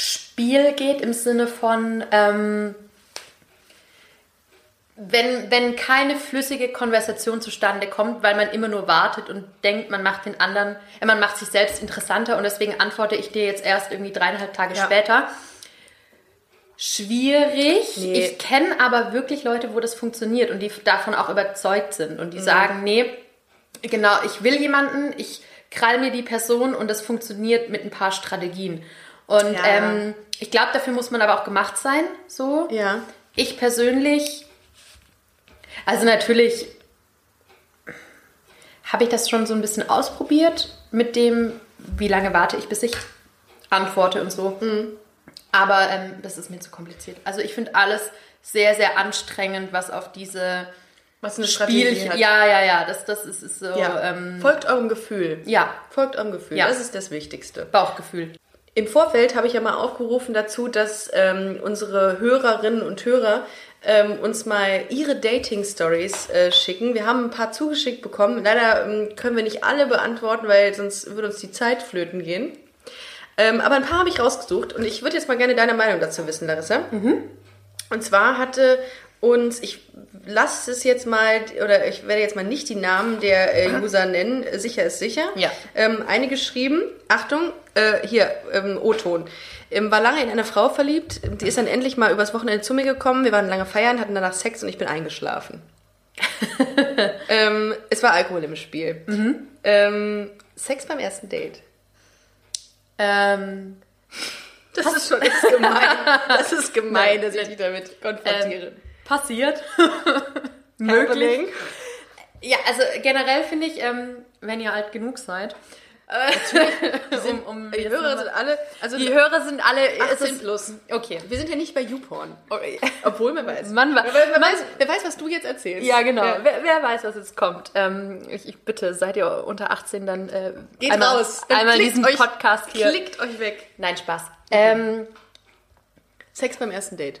Spiel geht, im Sinne von, ähm, wenn, wenn keine flüssige Konversation zustande kommt, weil man immer nur wartet und denkt, man macht den anderen, äh, man macht sich selbst interessanter und deswegen antworte ich dir jetzt erst irgendwie dreieinhalb Tage Ja. später. Schwierig. Nee. Ich kenne aber wirklich Leute, wo das funktioniert und die davon auch überzeugt sind Mhm. und die sagen, nee, genau, ich will jemanden, ich krall mir die Person und das funktioniert mit ein paar Strategien. Und Ja. ähm, ich glaube, dafür muss man aber auch gemacht sein, so. Ja. Ich persönlich, also natürlich habe ich das schon so ein bisschen ausprobiert mit dem, wie lange warte ich, bis ich antworte und so. Aber ähm, das ist mir zu kompliziert. Also ich finde alles sehr, sehr anstrengend, was auf diese Was eine Strategie Spiel. hat. Ja, ja, ja, das, das ist, ist so Ja. ähm, Folgt eurem Gefühl. ja, Folgt eurem Gefühl. Ja. Das ist das Wichtigste. Bauchgefühl. Im Vorfeld habe ich ja mal aufgerufen dazu, dass ähm, unsere Hörerinnen und Hörer ähm, uns mal ihre Dating-Stories äh, schicken. Wir haben ein paar zugeschickt bekommen. Leider ähm, können wir nicht alle beantworten, weil sonst würde uns die Zeit flöten gehen. Ähm, aber ein paar habe ich rausgesucht und ich würde jetzt mal gerne deine Meinung dazu wissen, Larissa. Und zwar hatte uns, ich lasse es jetzt mal, oder ich werde jetzt mal nicht die Namen der äh, User nennen, sicher ist sicher. Ja. Ähm, eine geschrieben, Achtung, äh, hier, ähm, O-Ton. Ähm, war lange in eine Frau verliebt, die ist dann endlich mal übers Wochenende zu mir gekommen, wir waren lange feiern, hatten danach Sex und ich bin eingeschlafen. [LAUGHS] ähm, es war Alkohol im Spiel. Ähm, Sex beim ersten Date. Ähm, Das ist schon echt gemein. Das ist [LAUGHS] gemein, dass ich dich damit konfrontiere. Passiert. [LAUGHS] Happening. Ja, also generell finde ich, ähm, wenn ihr alt genug seid, [LAUGHS] um, um Die Hörer sind alle, also die Hörer sind alle 18 plus. Okay. Wir sind ja nicht bei YouPorn. [LAUGHS] Obwohl, wer weiß. Man wa- wer, wer, man- weiß wer weiß, was du jetzt erzählst. Ja, genau. Ja. Wer, wer weiß, was jetzt kommt. Ähm, ich, ich bitte, seid ihr unter 18, dann äh, Geht einmal, raus. Dann einmal diesen euch- Podcast hier. Klickt euch weg. Nein, Spaß. Ähm, Sex beim ersten Date.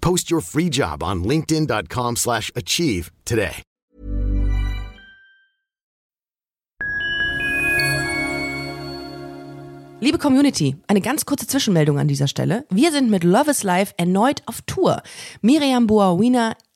Post your free job on linkedin.com/achieve slash achieve today. Liebe Community, eine ganz kurze Zwischenmeldung an dieser Stelle. Wir sind mit Love is Life erneut auf Tour. Miriam Boawina,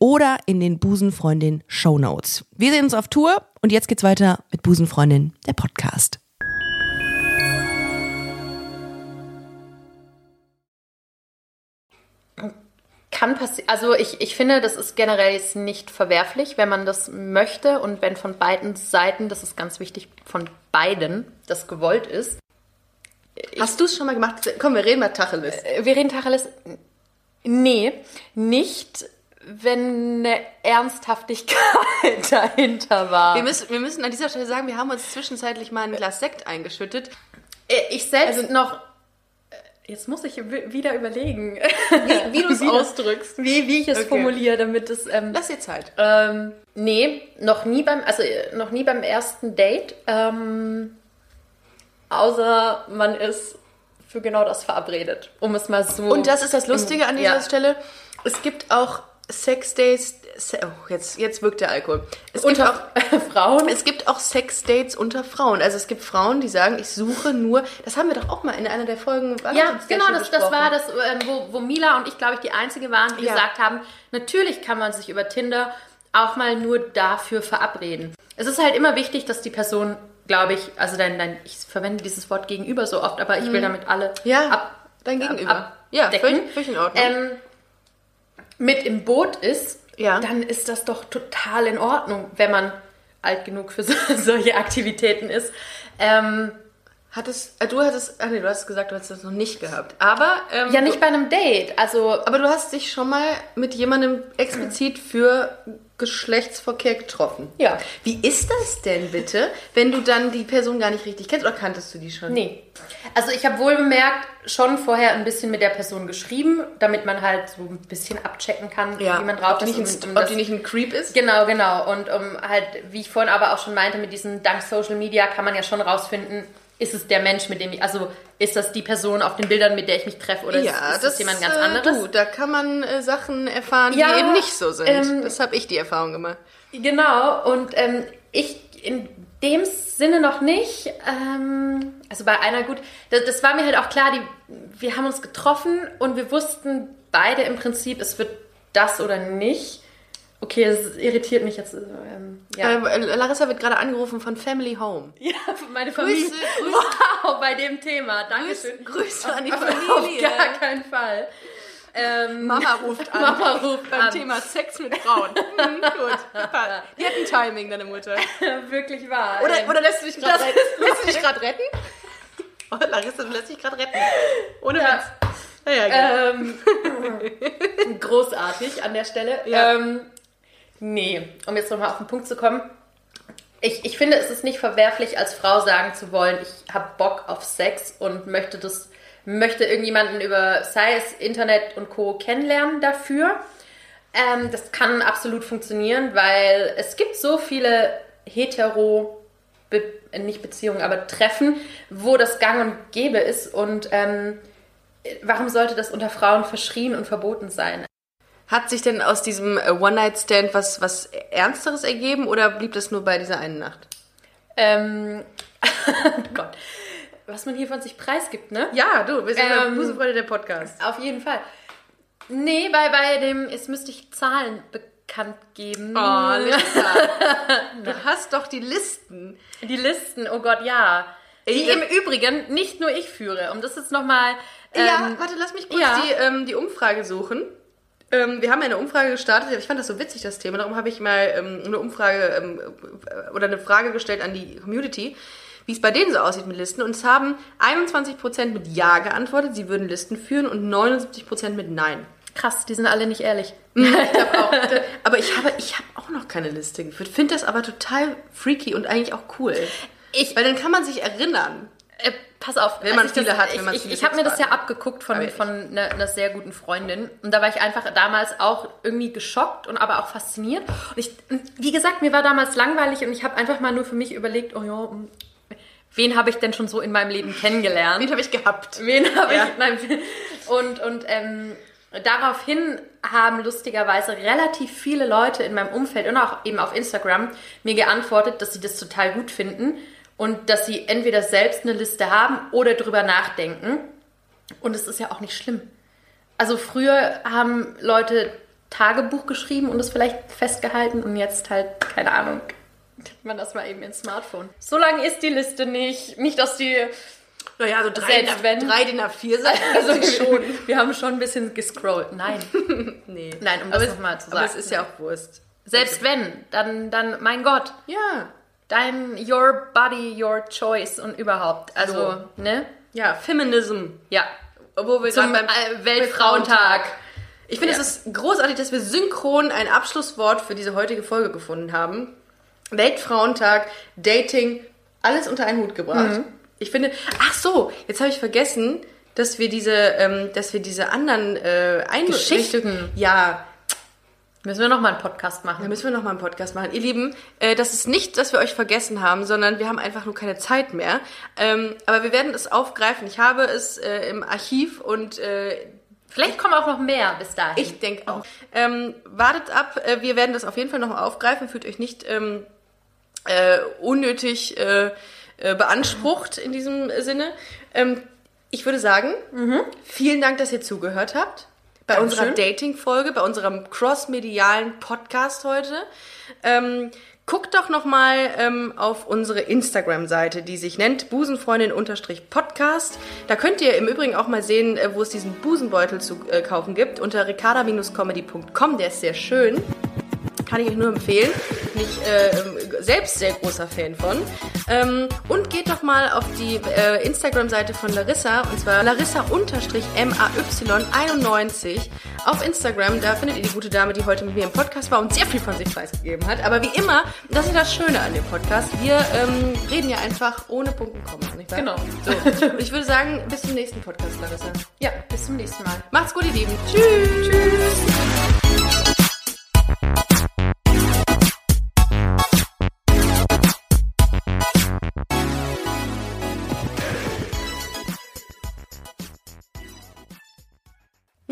oder in den Busenfreundin Show Notes. Wir sehen uns auf Tour und jetzt geht's weiter mit Busenfreundin, der Podcast. kann passieren. Also ich, ich finde, das ist generell jetzt nicht verwerflich, wenn man das möchte und wenn von beiden Seiten, das ist ganz wichtig, von beiden das gewollt ist. Hast du es schon mal gemacht? Komm, wir reden mal Tacheles. Äh, Wir reden Tacheles. Nee, nicht, wenn eine Ernsthaftigkeit [LAUGHS] dahinter war. Wir müssen, wir müssen an dieser Stelle sagen, wir haben uns zwischenzeitlich mal ein Glas Sekt eingeschüttet. Äh, ich selbst Also- noch. äh, Jetzt muss ich wi- wieder überlegen, Wie, wie du es [LAUGHS] ausdrückst. wie, wie ich es Okay. formuliere, damit es. Ähm, Lass dir Zeit. ähm, nee, noch nie beim, also äh, noch nie beim ersten Date. Ähm, außer man ist für genau das verabredet, um es mal so. Und das ist das Lustige an dieser Ja. Stelle. Es gibt auch Sex-Dates. Se oh, jetzt, jetzt wirkt der Alkohol. Es gibt auch unter [LAUGHS] Frauen. Es gibt auch Sex-Dates unter Frauen. Also es gibt Frauen, die sagen, ich suche nur. Das haben wir doch auch mal in einer der Folgen. Ja, genau, das, das war das, ähm, wo, wo Mila und ich, glaube ich, die Einzige waren, die Ja. gesagt haben, natürlich kann man sich über Tinder auch mal nur dafür verabreden. Es ist halt immer wichtig, dass die Person, glaube ich, also dein, dein, ich verwende dieses Wort gegenüber so oft, aber ich will damit alle Mhm. Ja, ab, dein ab- Gegenüber. ja, abdecken. völlig, völlig in Ordnung. ähm, mit im Boot ist Ja. dann ist das doch total in Ordnung, wenn man alt genug für so, [LAUGHS] solche Aktivitäten ist. Ähm, Hattest, äh, du hattest, ach nee, du hast gesagt, du hast das noch nicht gehabt. Aber, ähm, ja, nicht bei einem Date. Also, aber du hast dich schon mal mit jemandem explizit für Geschlechtsverkehr getroffen. Ja. Wie ist das denn bitte, wenn du dann die Person gar nicht richtig kennst oder kanntest du die schon? Nee. Also ich habe wohl bemerkt, schon vorher ein bisschen mit der Person geschrieben, damit man halt so ein bisschen abchecken kann, Ja, wie man drauf ob, ist. nicht, und ein, um ob das- die nicht ein Creep ist? Genau, genau. Und um halt, wie ich vorhin aber auch schon meinte, mit diesem dank Social Media kann man ja schon rausfinden, ist es der Mensch, mit dem ich, also ist das die Person auf den Bildern, mit der ich mich treffe oder ist, ist das jemand ganz äh, anderes? Du, da kann man äh, Sachen erfahren, Ja, die eben nicht so sind. ähm, das habe ich die Erfahrung gemacht. Genau, und ähm, ich in dem Sinne noch nicht. Ähm, also bei einer gut, das, das war mir halt auch klar, die, wir haben uns getroffen und wir wussten beide im Prinzip, es wird das oder nicht. Okay, es irritiert mich jetzt. Ähm, ja. Äh, Larissa wird gerade angerufen von Family Home. [LAUGHS] ja, meine Familie. Grüße, Grüße. [LAUGHS] Wow, bei dem Thema. Dankeschön. Grüße an die Auf Familie. gar keinen Fall. Ähm, Mama ruft [LAUGHS] an. Mama ruft beim an. Thema Sex mit Frauen. Hm, gut. Die hat ein Timing, deine Mutter. wirklich wahr. Oder, Ähm, oder lässt du dich gerade retten? ist Lässt du dich gerade retten? Oh, Larissa, du lässt dich gerade retten. Ohne Ja. Witz. Ja, ja, ja. Ähm, großartig an der Stelle. Ja. Ähm, nee, um jetzt nochmal auf den Punkt zu kommen. Ich, ich finde, es ist nicht verwerflich, als Frau sagen zu wollen, ich habe Bock auf Sex und möchte das, möchte irgendjemanden über, sei Internet und Co. kennenlernen dafür. Ähm, das kann absolut funktionieren, weil es gibt so viele hetero, Be nicht Beziehungen, aber Treffen, wo das gang und gäbe ist und ähm, warum sollte das unter Frauen verschrien und verboten sein? Hat sich denn aus diesem äh, One-Night-Stand was, was Ernsteres ergeben oder blieb das nur bei dieser einen Nacht? Ähm, [LAUGHS] Gott, was man hier von sich preisgibt, ne? Ja, du, wir sind Ähm, Busenfreunde der Podcast. Auf jeden Fall. Nee, bei, bei dem, jetzt müsste ich Zahlen bekannt geben. Oh, Lisa. [LAUGHS] du hast doch die Listen. Die Listen, oh Gott, ja. Die im Übrigen nicht nur ich führe. Um das jetzt nochmal. ja, Ähm, warte, lass mich kurz ja. die, ähm, die Umfrage suchen. Ähm, wir haben eine Umfrage gestartet. Ich fand das so witzig, das Thema. Darum habe ich mal ähm, eine Umfrage ähm, äh, oder eine Frage gestellt an die Community, wie es bei denen so aussieht mit Listen. Und es haben 21% mit Ja geantwortet, sie würden Listen führen und 79% mit Nein. krass, die sind alle nicht ehrlich. Ich hab auch, [LAUGHS] aber ich habe, ich habe auch noch keine Liste geführt. Finde das aber total freaky und eigentlich auch cool. Ich- Weil dann kann man sich erinnern. Äh, pass auf, Wenn man viele das, hat, Ich, wenn man ich, viele ich habe mir das ja abgeguckt von, von einer, einer sehr guten Freundin. Und da war ich einfach damals auch irgendwie geschockt und aber auch fasziniert. Und ich, wie gesagt, mir war damals langweilig und ich habe einfach mal nur für mich überlegt, oh ja, hm, wen habe ich denn schon so in meinem Leben kennengelernt? Den habe ich gehabt. Wen habe Ja. ich? Nein. Und, und ähm, daraufhin haben lustigerweise relativ viele Leute in meinem Umfeld und auch eben auf Instagram mir geantwortet, dass sie das total gut finden und dass sie entweder selbst eine Liste haben oder drüber nachdenken. Und es ist ja auch nicht schlimm. Also früher haben Leute Tagebuch geschrieben und es vielleicht festgehalten und jetzt halt, keine Ahnung, tippt man das mal eben ins Smartphone. So lang ist die Liste nicht. Nicht, dass die Naja, so drei, Selbst wenn- drei DIN A4 Seiten. Also [LAUGHS] schon. Wir haben schon ein bisschen gescrollt. Nein. [LAUGHS] Nee. Nein, um das aber noch mal es, zu Aber es sagen. ist ja auch Wurst. Selbst wenn, dann, dann, mein Gott, Ja. Dein, your body, your choice und überhaupt. Also, So. ne? Ja, Feminism. Ja. Obwohl wir Zum äh, Weltfrauentag. Ich finde, Ja. es ist großartig, dass wir synchron ein Abschlusswort für diese heutige Folge gefunden haben. Weltfrauentag, Dating, alles unter einen Hut gebracht. Mhm. Ich finde, ach so, jetzt habe ich vergessen, dass wir diese, ähm, dass wir diese anderen äh, Geschichten. Einrichtungen- Ja, Müssen wir nochmal einen Podcast machen. da müssen wir nochmal einen Podcast machen. Ihr Lieben, äh, das ist nicht, dass wir euch vergessen haben, sondern wir haben einfach nur keine Zeit mehr. Ähm, aber wir werden es aufgreifen. Ich habe es äh, im Archiv und äh, Vielleicht kommen auch noch mehr bis dahin. ich denke auch. Ähm, wartet ab, äh, wir werden das auf jeden Fall noch aufgreifen. Fühlt euch nicht ähm, äh, unnötig äh, beansprucht in diesem Sinne. Ähm, ich würde sagen, vielen Dank, dass ihr zugehört habt. Bei Dankeschön. unserer Dating-Folge, bei unserem cross-medialen Podcast heute. Ähm, guckt doch noch mal ähm, auf unsere Instagram-Seite, die sich nennt busenfreundin-podcast. Da könnt ihr im Übrigen auch mal sehen, äh, wo es diesen Busenbeutel zu äh, kaufen gibt, unter ricarda-comedy.com. Der ist sehr schön. Kann ich euch nur empfehlen. Bin ich äh, ähm, selbst sehr großer Fan von. Ähm, und geht doch mal auf die äh, Instagram-Seite von Larissa, und zwar larissa-may91 auf Instagram. Da findet ihr die gute Dame, die heute mit mir im Podcast war und sehr viel von sich preisgegeben hat. Aber wie immer, das ist das Schöne an dem Podcast. Wir ähm, reden ja einfach ohne Punkt und Komma, nicht wahr? Genau. So, und [LAUGHS] ich würde sagen, bis zum nächsten Podcast, Larissa. Ja, bis zum nächsten Mal. Macht's gut, ihr Lieben. Tschüss. Tschüss.